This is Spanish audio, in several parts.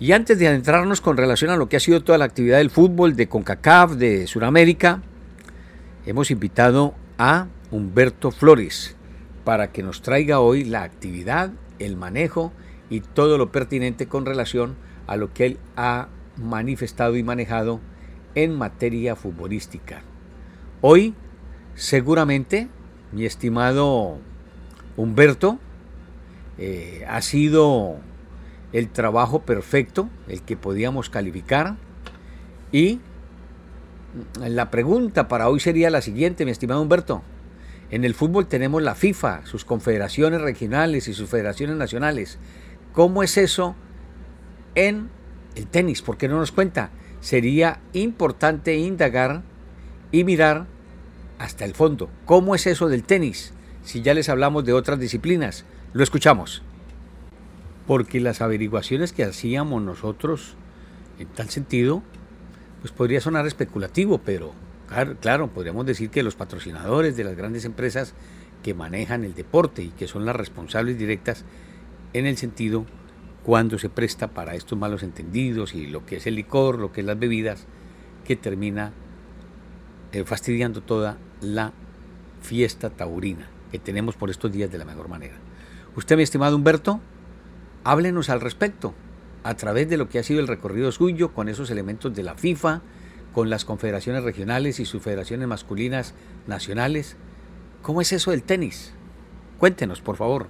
Y antes de adentrarnos con relación a lo que ha sido toda la actividad del fútbol de CONCACAF, de Sudamérica, hemos invitado a Humberto Flores para que nos traiga hoy la actividad, el manejo y todo lo pertinente con relación a lo que él ha manifestado y manejado en materia futbolística. Hoy, seguramente, mi estimado Humberto, eh, ha sido el trabajo perfecto, el que podíamos calificar. Y la pregunta para hoy sería la siguiente, mi estimado Humberto. En el fútbol tenemos la FIFA, sus confederaciones regionales y sus federaciones nacionales. ¿Cómo es eso en el tenis? ¿Por qué no nos cuenta? Sería importante indagar y mirar hasta el fondo. ¿Cómo es eso del tenis? Si ya les hablamos de otras disciplinas. Lo escuchamos porque las averiguaciones que hacíamos nosotros en tal sentido, pues podría sonar especulativo, pero claro, podríamos decir que los patrocinadores de las grandes empresas que manejan el deporte y que son las responsables directas en el sentido cuando se presta para estos malos entendidos y lo que es el licor, lo que es las bebidas, que termina eh, fastidiando toda la fiesta taurina que tenemos por estos días de la mejor manera. Usted, mi estimado Humberto, Háblenos al respecto, a través de lo que ha sido el recorrido suyo, con esos elementos de la FIFA, con las confederaciones regionales y sus federaciones masculinas nacionales. ¿Cómo es eso del tenis? Cuéntenos, por favor.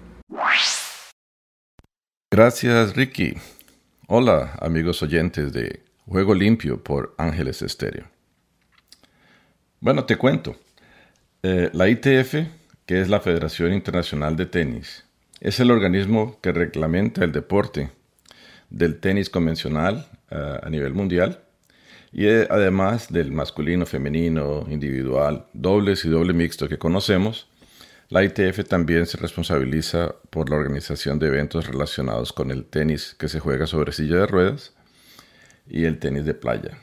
Gracias, Ricky. Hola, amigos oyentes de Juego Limpio por Ángeles Estéreo. Bueno, te cuento. Eh, la ITF, que es la Federación Internacional de Tenis, es el organismo que reglamenta el deporte del tenis convencional eh, a nivel mundial y eh, además del masculino, femenino, individual, dobles y doble mixto que conocemos, la ITF también se responsabiliza por la organización de eventos relacionados con el tenis que se juega sobre silla de ruedas y el tenis de playa.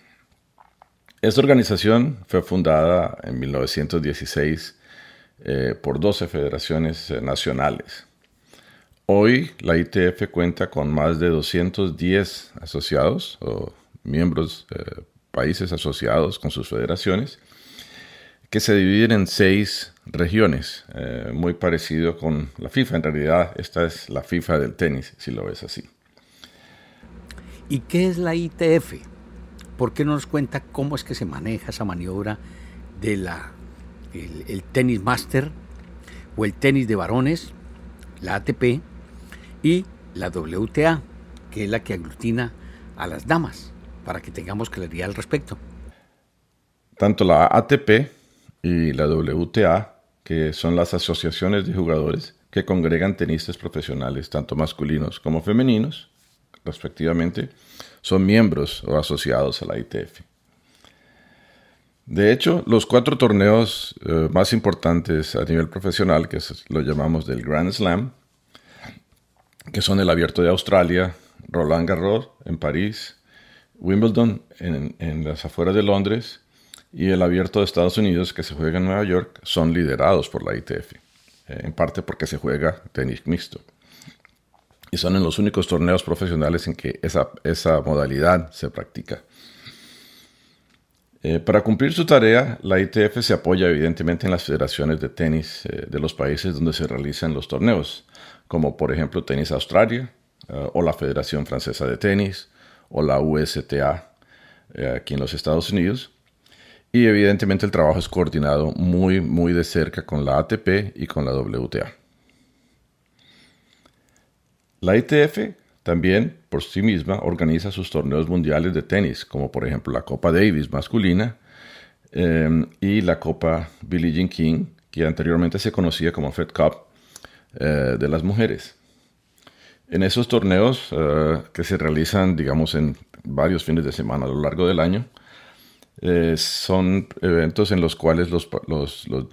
Esta organización fue fundada en 1916 eh, por 12 federaciones nacionales Hoy la ITF cuenta con más de 210 asociados o miembros, eh, países asociados con sus federaciones, que se dividen en seis regiones, eh, muy parecido con la FIFA. En realidad, esta es la FIFA del tenis, si lo ves así. ¿Y qué es la ITF? ¿Por qué no nos cuenta cómo es que se maneja esa maniobra de el tenis master o el tenis de varones, la ATP, y la WTA, que es la que aglutina a las damas, para que tengamos claridad al respecto. Tanto la ATP y la WTA, que son las asociaciones de jugadores que congregan tenistas profesionales, tanto masculinos como femeninos, respectivamente, son miembros o asociados a la ITF. De hecho, los cuatro torneos eh, más importantes a nivel profesional, que lo llamamos del Grand Slam, que son el Abierto de Australia, Roland Garros en París, Wimbledon en, las afueras de Londres y el Abierto de Estados Unidos que se juega en Nueva York, son liderados por la ITF, eh, en parte porque se juega tenis mixto. Y son en los únicos torneos profesionales en que esa, esa modalidad se practica. Eh, para cumplir su tarea, la ITF se apoya evidentemente en las federaciones de tenis eh, de los países donde se realizan los torneos, como por ejemplo Tenis Australia eh, o la Federación Francesa de Tenis o la USTA aquí en los Estados Unidos. Y evidentemente el trabajo es coordinado muy, muy de cerca con la ATP y con la WTA. La ITF también, por sí misma, organiza sus torneos mundiales de tenis, como por ejemplo la Copa Davis masculina em, y la Copa Billie Jean King, que anteriormente se conocía como Fed Cup eh, de las mujeres. En esos torneos eh, que se realizan, digamos, en varios fines de semana a lo largo del año, eh, son eventos en los cuales los,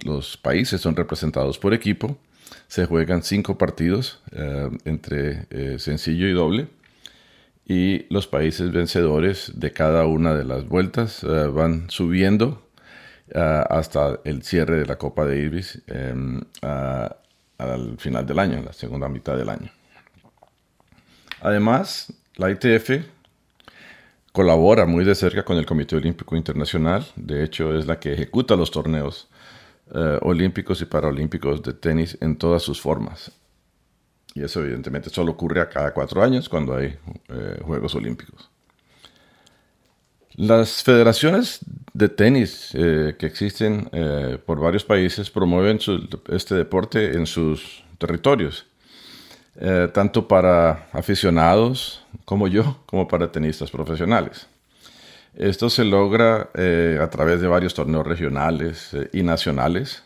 los países son representados por equipo se juegan cinco partidos eh, entre eh, sencillo y doble. Y los países vencedores de cada una de las vueltas eh, van subiendo hasta el cierre de la Copa de Davis em, al final del año, la segunda mitad del año. Además, la ITF colabora muy de cerca con el Comité Olímpico Internacional. De hecho, es la que ejecuta los torneos eh, olímpicos y paralímpicos de tenis en todas sus formas. Y eso evidentemente solo ocurre a cada cuatro años cuando hay eh, Juegos Olímpicos. Las federaciones de tenis eh, que existen por varios países promueven este deporte en sus territorios, tanto para aficionados como yo, como para tenistas profesionales. Esto se logra eh, a través de varios torneos regionales eh, y nacionales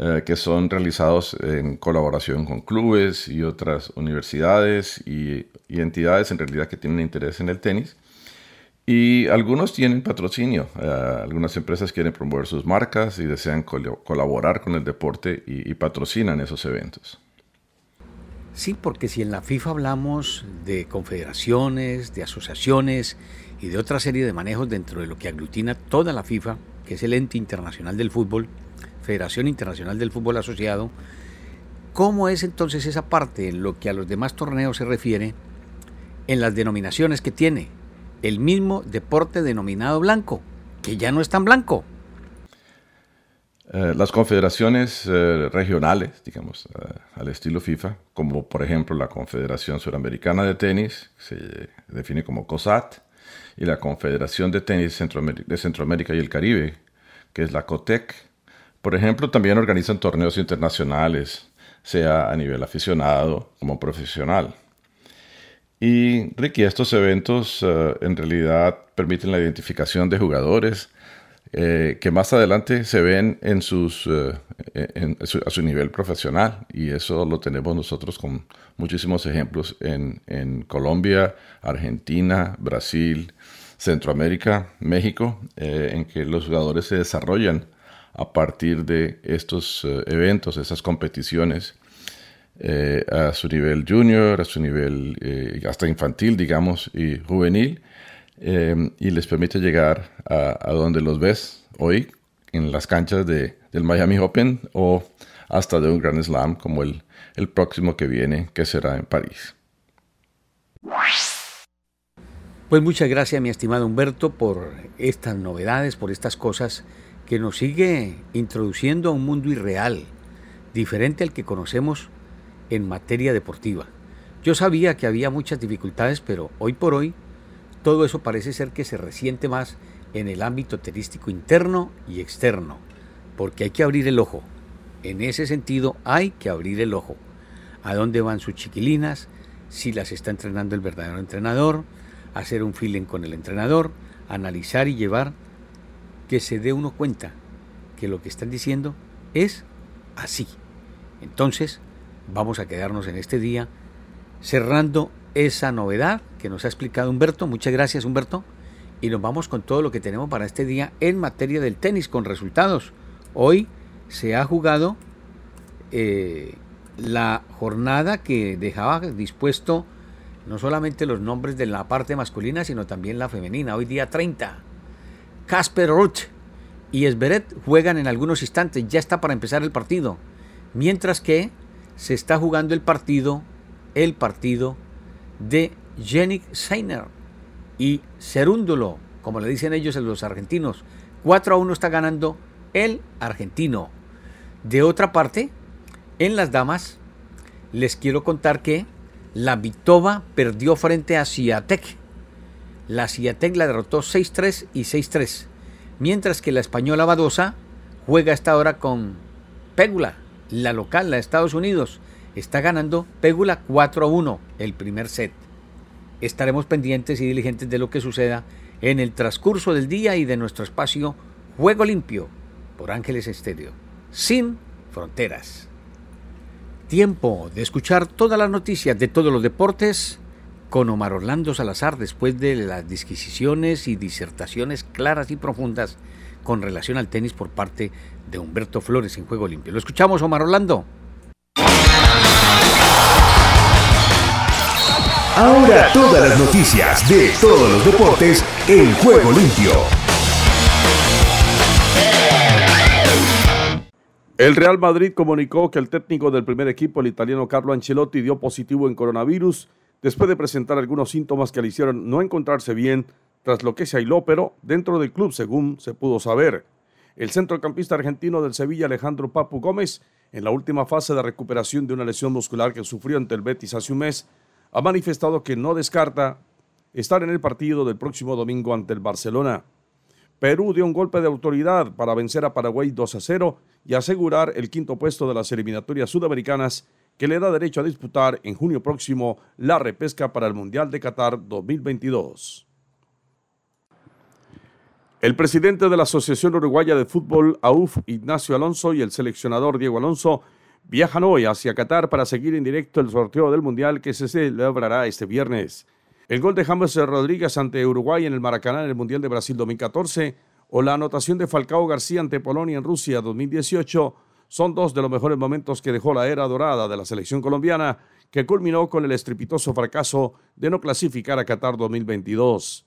eh, que son realizados en colaboración con clubes y otras universidades y, entidades en realidad que tienen interés en el tenis. Y algunos tienen patrocinio, algunas empresas quieren promover sus marcas y desean colaborar con el deporte y patrocinan esos eventos. Sí, porque si en la FIFA hablamos de confederaciones, de asociaciones y de otra serie de manejos dentro de lo que aglutina toda la FIFA, que es el ente internacional del fútbol, Federación Internacional del Fútbol Asociado, ¿cómo es entonces esa parte en lo que a los demás torneos se refiere en las denominaciones que tiene? El mismo deporte denominado blanco, que ya no es tan blanco. Eh, las confederaciones eh, regionales, digamos, eh, al estilo FIFA, como por ejemplo la Confederación Suramericana de Tenis, se define como COSAT, y la Confederación de Tenis de Centroamérica y el Caribe, que es la COTEC. Por ejemplo, también organizan torneos internacionales, sea a nivel aficionado como profesional. Y Ricky, estos eventos eh, en realidad permiten la identificación de jugadores eh, que más adelante se ven en sus, eh, a su nivel profesional. Y eso lo tenemos nosotros con muchísimos ejemplos en, Colombia, Argentina, Brasil, Centroamérica, México, eh, en que los jugadores se desarrollan a partir de estos eventos, esas competiciones. a su nivel junior, a su nivel hasta infantil, digamos, y juvenil, Em, y les permite llegar a, donde los ves hoy en las canchas de, del Miami Open o hasta de un Grand Slam como el, el próximo que viene, que será en París. Pues muchas gracias mi estimado Humberto por estas novedades, por estas cosas que nos sigue introduciendo a un mundo irreal, diferente al que conocemos en materia deportiva. Yo sabía que había muchas dificultades, pero hoy por hoy todo eso parece ser que se resiente más en el ámbito tenístico interno y externo, porque hay que abrir el ojo. En ese sentido hay que abrir el ojo. ¿A dónde van sus chiquilinas? Si las está entrenando el verdadero entrenador, hacer un feeling con el entrenador, analizar y llevar que se dé uno cuenta que lo que están diciendo es así. Entonces, vamos a quedarnos en este día cerrando esa novedad que nos ha explicado Humberto. Muchas gracias Humberto. Y nos vamos con todo lo que tenemos para este día en materia del tenis con resultados. Hoy se ha jugado eh, la jornada que dejaba dispuesto no solamente los nombres de la parte masculina, sino también la femenina. Hoy día 30. Casper Ruth y Esberet juegan en algunos instantes. Ya está para empezar el partido. Mientras que se está jugando el partido, el partido de Yannick Seiner y Cerúndulo, como le dicen ellos en los argentinos. 4 a 1 está ganando el argentino. De otra parte, en las damas, les quiero contar que la Vitova perdió frente a Ciatec. La Ciatec la derrotó 6-3 y 6-3. Mientras que la española Badosa juega esta hora con Pégula, la local, la de Estados Unidos. Está ganando Pégula 4 a 1 el primer set estaremos pendientes y diligentes de lo que suceda en el transcurso del día y de nuestro espacio Juego Limpio por Ángeles Estéreo, sin fronteras. Tiempo de escuchar todas las noticias de todos los deportes con Omar Orlando Salazar después de las disquisiciones y disertaciones claras y profundas con relación al tenis por parte de Humberto Flores en Juego Limpio. Lo escuchamos, Omar Orlando. Ahora todas las noticias de todos los deportes en juego limpio. El Real Madrid comunicó que el técnico del primer equipo, el italiano Carlo Ancelotti, dio positivo en coronavirus después de presentar algunos síntomas que le hicieron no encontrarse bien, tras lo que se aisló, pero dentro del club, según se pudo saber. El centrocampista argentino del Sevilla, Alejandro Papu Gómez, en la última fase de recuperación de una lesión muscular que sufrió ante el Betis hace un mes, ha manifestado que no descarta estar en el partido del próximo domingo ante el Barcelona. Perú dio un golpe de autoridad para vencer a Paraguay 2 a 0 y asegurar el quinto puesto de las eliminatorias sudamericanas que le da derecho a disputar en junio próximo la repesca para el Mundial de Qatar 2022. El presidente de la Asociación Uruguaya de Fútbol, AUF, Ignacio Alonso, y el seleccionador Diego Alonso viajan hoy hacia Qatar para seguir en directo el sorteo del Mundial que se celebrará este viernes. El gol de James Rodríguez ante Uruguay en el Maracaná en el Mundial de Brasil 2014 o la anotación de Falcao García ante Polonia en Rusia 2018 son dos de los mejores momentos que dejó la era dorada de la selección colombiana que culminó con el estrepitoso fracaso de no clasificar a Qatar 2022.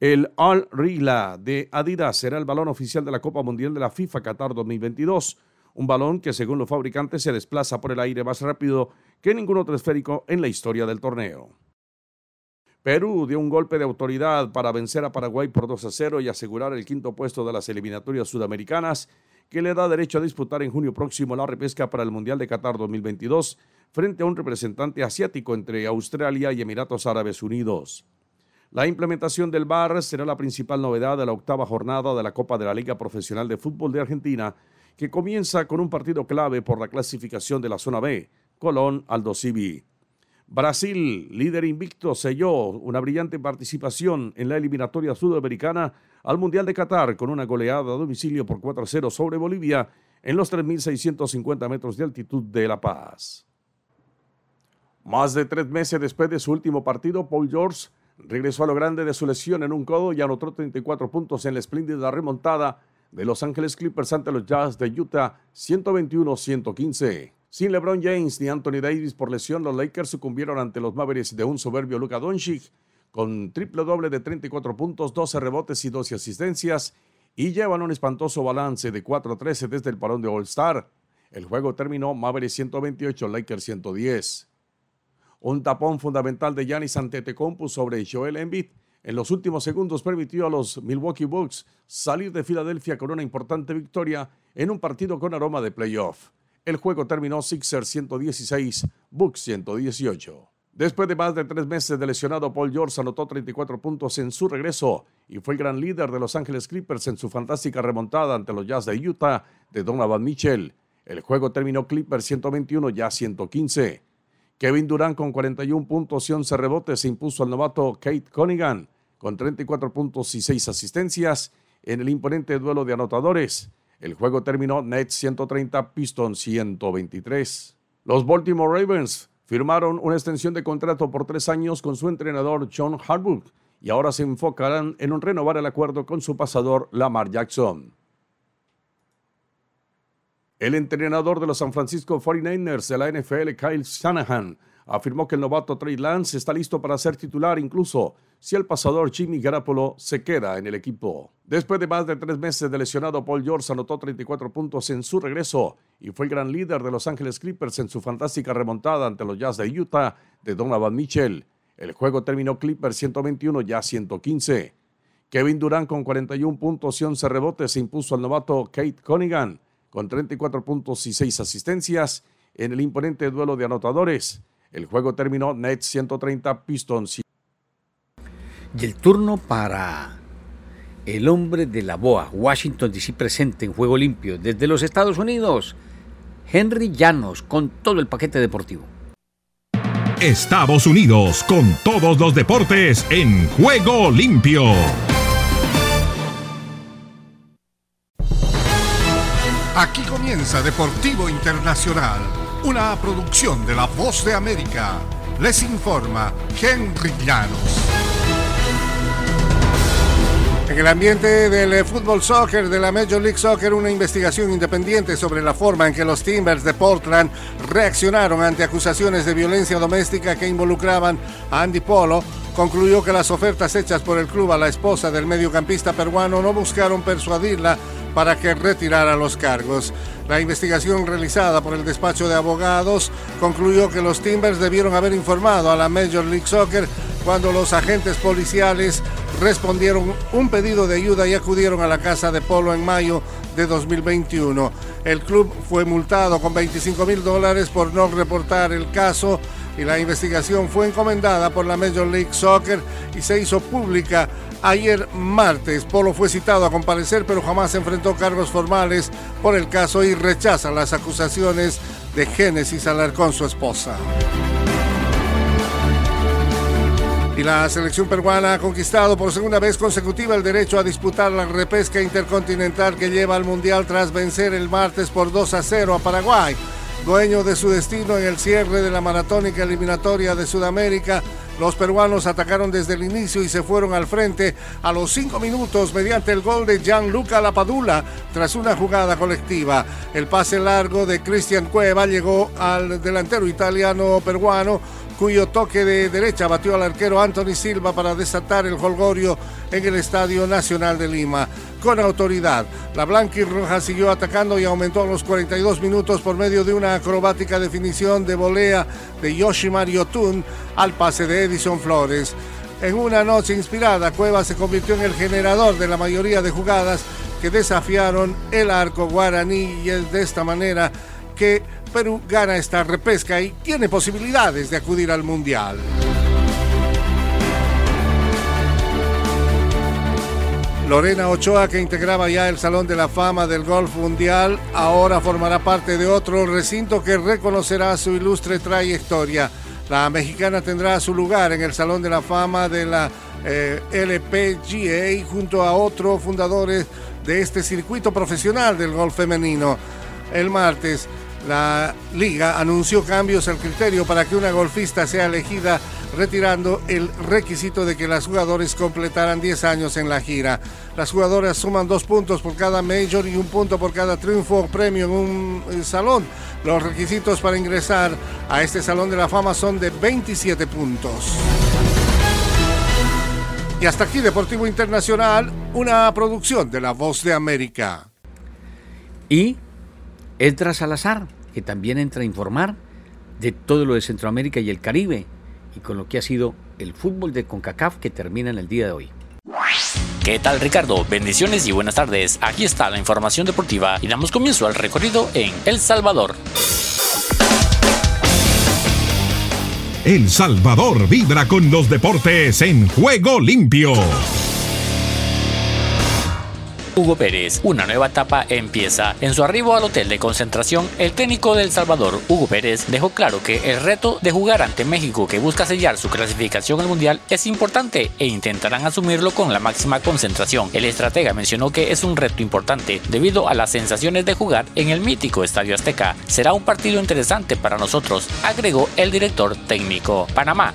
El Al Rila de Adidas será el balón oficial de la Copa Mundial de la FIFA Qatar 2022, un balón que según los fabricantes se desplaza por el aire más rápido que ningún otro esférico en la historia del torneo. Perú dio un golpe de autoridad para vencer a Paraguay por 2 a 0 y asegurar el quinto puesto de las eliminatorias sudamericanas que le da derecho a disputar en junio próximo la repesca para el Mundial de Qatar 2022 frente a un representante asiático entre Australia y Emiratos Árabes Unidos. La implementación del VAR será la principal novedad de la octava jornada de la Copa de la Liga Profesional de Fútbol de Argentina, que comienza con un partido clave por la clasificación de la zona B, Colón Aldo Civi. Brasil, líder invicto, selló una brillante participación en la eliminatoria sudamericana al Mundial de Qatar con una goleada a domicilio por 4-0 sobre Bolivia en los 3.650 metros de altitud de La Paz. Más de tres meses después de su último partido, Paul George regresó a lo grande de su lesión en un codo y anotó 34 puntos en la espléndida remontada de Los Ángeles Clippers ante los Jazz de Utah 121-115. Sin LeBron James ni Anthony Davis por lesión, los Lakers sucumbieron ante los Mavericks de un soberbio Luka Doncic con triple doble de 34 puntos, 12 rebotes y 12 asistencias y llevan un espantoso balance de 4-13 desde el parón de All-Star. El juego terminó Mavericks 128, Lakers 110. Un tapón fundamental de Giannis Antetokounmpo sobre Joel Embiid en los últimos segundos permitió a los Milwaukee Bucks salir de Filadelfia con una importante victoria en un partido con aroma de playoff. El juego terminó Sixers 116, Bucks 118. Después de más de tres meses de lesionado, Paul George anotó 34 puntos en su regreso y fue el gran líder de Los Ángeles Clippers en su fantástica remontada ante los Jazz de Utah de Donovan Mitchell. El juego terminó Clippers 121, ya 115. Kevin Durant con 41 puntos y 11 rebotes se impuso al novato Kate Conigan con 34 puntos y 6 asistencias en el imponente duelo de anotadores. El juego terminó Nets 130, Pistons 123. Los Baltimore Ravens firmaron una extensión de contrato por tres años con su entrenador John Harbaugh y ahora se enfocarán en renovar el acuerdo con su pasador Lamar Jackson. El entrenador de los San Francisco 49ers de la NFL, Kyle Shanahan, afirmó que el novato Trey Lance está listo para ser titular incluso si el pasador Jimmy Garoppolo se queda en el equipo. Después de más de tres meses de lesionado, Paul George anotó 34 puntos en su regreso y fue el gran líder de Los Ángeles Clippers en su fantástica remontada ante los Jazz de Utah de Donovan Mitchell. El juego terminó Clippers 121 ya 115. Kevin Durant con 41 puntos y 11 rebotes se impuso al novato Kate Conigan con 34 puntos y 6 asistencias en el imponente duelo de anotadores. El juego terminó Nets 130, Pistons. Y el turno para el hombre de la BOA, Washington DC presente en Juego Limpio desde los Estados Unidos, Henry Llanos con todo el paquete deportivo. Estados Unidos con todos los deportes en Juego Limpio. Aquí comienza Deportivo Internacional, una producción de La Voz de América. Les informa Henry Llanos. El ambiente del fútbol soccer de la Major League Soccer, una investigación independiente sobre la forma en que los Timbers de Portland reaccionaron ante acusaciones de violencia doméstica que involucraban a Andy Polo concluyó que las ofertas hechas por el club a la esposa del mediocampista peruano no buscaron persuadirla para que retirara los cargos. La investigación realizada por el despacho de abogados concluyó que los Timbers debieron haber informado a la Major League Soccer cuando los agentes policiales respondieron un pedido de ayuda y acudieron a la casa de Polo en mayo de 2021. El club fue multado con 25 mil dólares por no reportar el caso y la investigación fue encomendada por la Major League Soccer y se hizo pública ayer martes. Polo fue citado a comparecer, pero jamás enfrentó cargos formales por el caso y rechaza las acusaciones de Génesis con su esposa. Y la selección peruana ha conquistado por segunda vez consecutiva el derecho a disputar la repesca intercontinental que lleva al Mundial tras vencer el martes por 2 a 0 a Paraguay. Dueño de su destino en el cierre de la maratónica eliminatoria de Sudamérica, los peruanos atacaron desde el inicio y se fueron al frente a los cinco minutos mediante el gol de Gianluca Lapadula tras una jugada colectiva. El pase largo de Cristian Cueva llegó al delantero italiano peruano cuyo toque de derecha batió al arquero Anthony Silva para desatar el holgorio en el Estadio Nacional de Lima. Con autoridad, la blanca y roja siguió atacando y aumentó los 42 minutos por medio de una acrobática definición de volea de Yoshimar Yotun al pase de Edison Flores. En una noche inspirada, Cueva se convirtió en el generador de la mayoría de jugadas que desafiaron el arco guaraní y es de esta manera que Perú gana esta repesca y tiene posibilidades de acudir al Mundial. Lorena Ochoa, que integraba ya el Salón de la Fama del Golf Mundial, ahora formará parte de otro recinto que reconocerá su ilustre trayectoria. La mexicana tendrá su lugar en el Salón de la Fama de la eh, LPGA junto a otros fundadores de este circuito profesional del golf femenino. El martes, la liga anunció cambios al criterio para que una golfista sea elegida retirando el requisito de que las jugadoras completaran 10 años en la gira. Las jugadoras suman dos puntos por cada major y un punto por cada triunfo o premio en un eh, salón. Los requisitos para ingresar a este Salón de la Fama son de 27 puntos. Y hasta aquí Deportivo Internacional, una producción de La Voz de América. Y Edra Salazar que también entra a informar de todo lo de Centroamérica y el Caribe y con lo que ha sido el fútbol de CONCACAF que termina en el día de hoy. ¿Qué tal Ricardo? Bendiciones y buenas tardes. Aquí está la información deportiva y damos comienzo al recorrido en El Salvador. El Salvador vibra con los deportes en juego limpio. Hugo Pérez. Una nueva etapa empieza. En su arribo al hotel de concentración, el técnico del Salvador, Hugo Pérez, dejó claro que el reto de jugar ante México, que busca sellar su clasificación al Mundial, es importante e intentarán asumirlo con la máxima concentración. El estratega mencionó que es un reto importante debido a las sensaciones de jugar en el mítico Estadio Azteca. Será un partido interesante para nosotros, agregó el director técnico. Panamá.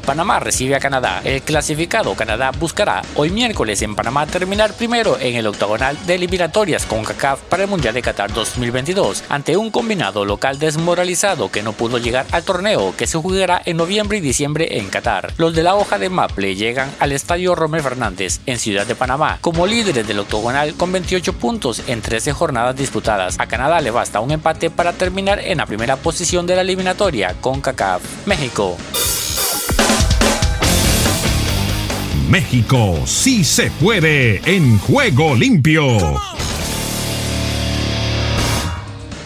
Panamá recibe a Canadá. El clasificado Canadá buscará hoy miércoles en Panamá terminar primero en el octagonal de eliminatorias con CACAF para el Mundial de Qatar 2022 ante un combinado local desmoralizado que no pudo llegar al torneo que se jugará en noviembre y diciembre en Qatar. Los de la hoja de Maple llegan al estadio Romero Fernández en Ciudad de Panamá como líderes del octagonal con 28 puntos en 13 jornadas disputadas. A Canadá le basta un empate para terminar en la primera posición de la eliminatoria con CACAF. México. México sí se puede en juego limpio.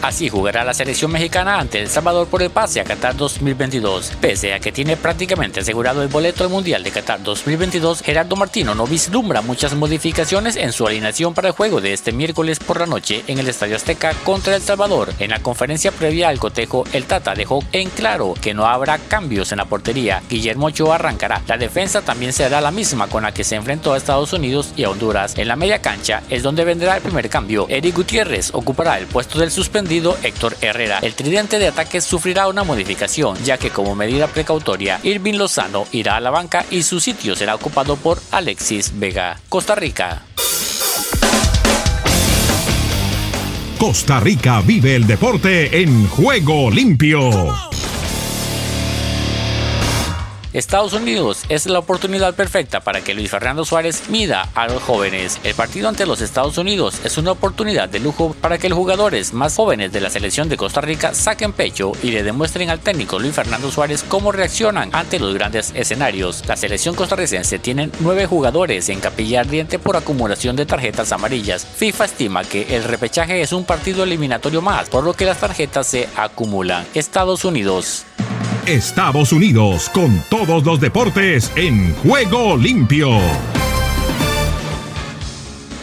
Así jugará la selección mexicana ante El Salvador por el pase a Qatar 2022. Pese a que tiene prácticamente asegurado el boleto al Mundial de Qatar 2022, Gerardo Martino no vislumbra muchas modificaciones en su alineación para el juego de este miércoles por la noche en el Estadio Azteca contra El Salvador. En la conferencia previa al cotejo, el Tata dejó en claro que no habrá cambios en la portería. Guillermo Ochoa arrancará. La defensa también será la misma con la que se enfrentó a Estados Unidos y a Honduras. En la media cancha es donde vendrá el primer cambio. Eric Gutiérrez ocupará el puesto del suspendido Héctor Herrera. El tridente de ataque sufrirá una modificación, ya que como medida precautoria, Irving Lozano irá a la banca y su sitio será ocupado por Alexis Vega. Costa Rica. Costa Rica vive el deporte en juego limpio. Estados Unidos es la oportunidad perfecta para que Luis Fernando Suárez mida a los jóvenes. El partido ante los Estados Unidos es una oportunidad de lujo para que los jugadores más jóvenes de la selección de Costa Rica saquen pecho y le demuestren al técnico Luis Fernando Suárez cómo reaccionan ante los grandes escenarios. La selección costarricense tiene nueve jugadores en capilla ardiente por acumulación de tarjetas amarillas. FIFA estima que el repechaje es un partido eliminatorio más, por lo que las tarjetas se acumulan. Estados Unidos. Estados Unidos con todos los deportes en juego limpio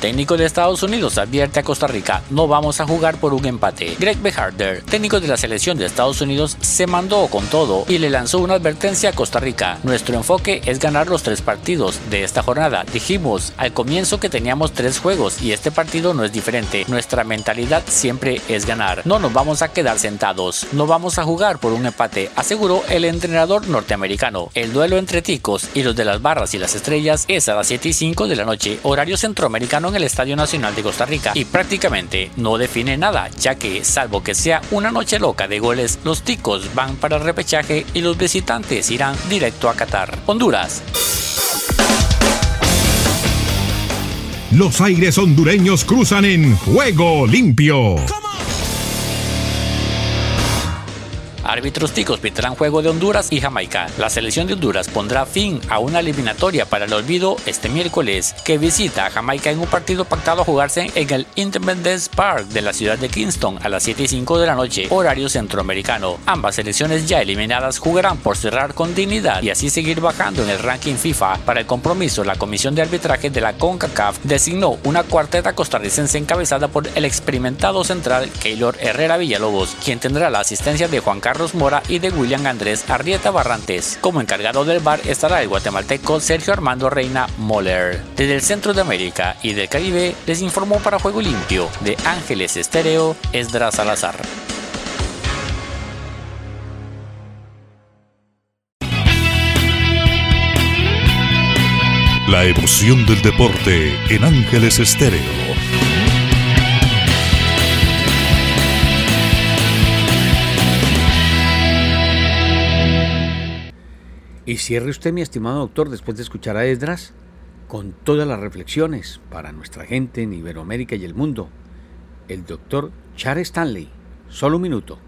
técnico de Estados Unidos advierte a Costa Rica, no vamos a jugar por un empate. Greg Beharder, técnico de la selección de Estados Unidos, se mandó con todo y le lanzó una advertencia a Costa Rica. Nuestro enfoque es ganar los tres partidos de esta jornada. Dijimos al comienzo que teníamos tres juegos y este partido no es diferente. Nuestra mentalidad siempre es ganar. No nos vamos a quedar sentados. No vamos a jugar por un empate, aseguró el entrenador norteamericano. El duelo entre Ticos y los de las barras y las estrellas es a las 7 y 5 de la noche, horario centroamericano en el Estadio Nacional de Costa Rica y prácticamente no define nada, ya que salvo que sea una noche loca de goles, los ticos van para el repechaje y los visitantes irán directo a Qatar. Honduras. Los aires hondureños cruzan en juego limpio. Árbitros ticos pitarán juego de Honduras y Jamaica. La selección de Honduras pondrá fin a una eliminatoria para el olvido este miércoles, que visita a Jamaica en un partido pactado a jugarse en el Independence Park de la ciudad de Kingston a las 7 y 5 de la noche, horario centroamericano. Ambas selecciones ya eliminadas jugarán por cerrar con dignidad y así seguir bajando en el ranking FIFA. Para el compromiso, la Comisión de Arbitraje de la CONCACAF designó una cuarteta costarricense encabezada por el experimentado central Keylor Herrera Villalobos, quien tendrá la asistencia de Juan Carlos Mora y de William Andrés Arrieta Barrantes. Como encargado del bar estará el guatemalteco Sergio Armando Reina Moller. Desde el centro de América y del Caribe les informó para Juego Limpio de Ángeles Estéreo Esdras Salazar. La emoción del deporte en Ángeles Estéreo. Y cierre usted, mi estimado doctor, después de escuchar a Esdras, con todas las reflexiones para nuestra gente en Iberoamérica y el mundo. El doctor Charles Stanley. Solo un minuto.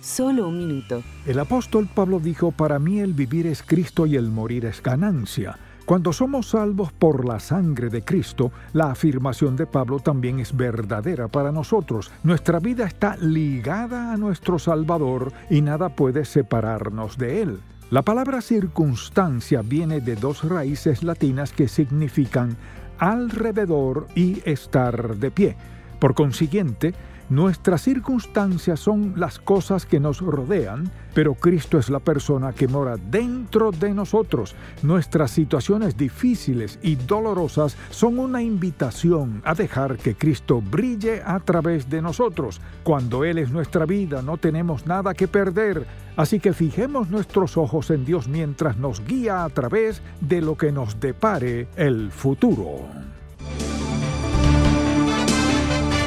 Solo un minuto. El apóstol Pablo dijo, para mí el vivir es Cristo y el morir es ganancia. Cuando somos salvos por la sangre de Cristo, la afirmación de Pablo también es verdadera para nosotros. Nuestra vida está ligada a nuestro Salvador y nada puede separarnos de Él. La palabra circunstancia viene de dos raíces latinas que significan alrededor y estar de pie. Por consiguiente, Nuestras circunstancias son las cosas que nos rodean, pero Cristo es la persona que mora dentro de nosotros. Nuestras situaciones difíciles y dolorosas son una invitación a dejar que Cristo brille a través de nosotros. Cuando Él es nuestra vida no tenemos nada que perder, así que fijemos nuestros ojos en Dios mientras nos guía a través de lo que nos depare el futuro.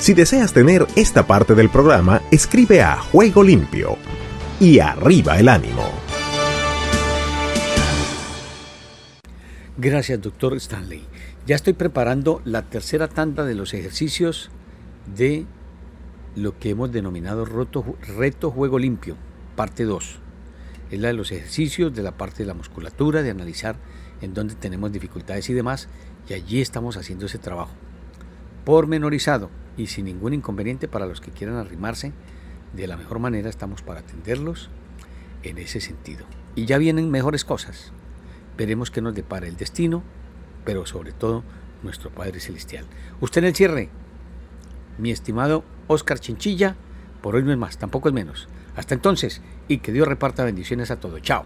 Si deseas tener esta parte del programa, escribe a Juego Limpio y arriba el ánimo. Gracias, doctor Stanley. Ya estoy preparando la tercera tanda de los ejercicios de lo que hemos denominado reto juego limpio, parte 2. Es la de los ejercicios de la parte de la musculatura, de analizar en dónde tenemos dificultades y demás, y allí estamos haciendo ese trabajo pormenorizado y sin ningún inconveniente para los que quieran arrimarse. De la mejor manera estamos para atenderlos en ese sentido. Y ya vienen mejores cosas. Veremos qué nos depara el destino, pero sobre todo nuestro Padre Celestial. Usted en el cierre, mi estimado Oscar Chinchilla, por hoy no es más, tampoco es menos. Hasta entonces, y que Dios reparta bendiciones a todos. Chao.